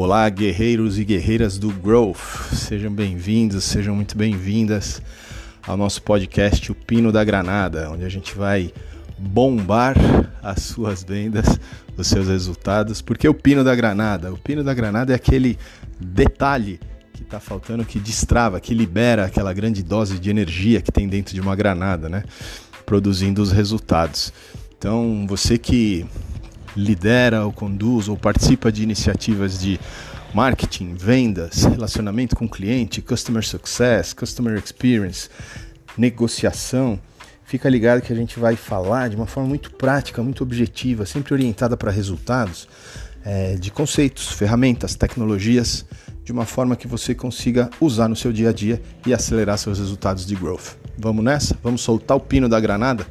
Olá, guerreiros e guerreiras do Growth. Sejam bem-vindos, sejam muito bem-vindas ao nosso podcast O Pino da Granada, onde a gente vai bombar as suas vendas, os seus resultados. Porque o Pino da Granada? O Pino da Granada é aquele detalhe que está faltando, que destrava, que libera aquela grande dose de energia que tem dentro de uma granada, né? Produzindo os resultados. Então, você que lidera ou conduz ou participa de iniciativas de marketing, vendas, relacionamento com cliente, customer success, customer experience, negociação, fica ligado que a gente vai falar de uma forma muito prática, muito objetiva, sempre orientada para resultados, é, de conceitos, ferramentas, tecnologias, de uma forma que você consiga usar no seu dia a dia e acelerar seus resultados de growth. Vamos nessa? Vamos soltar o pino da granada?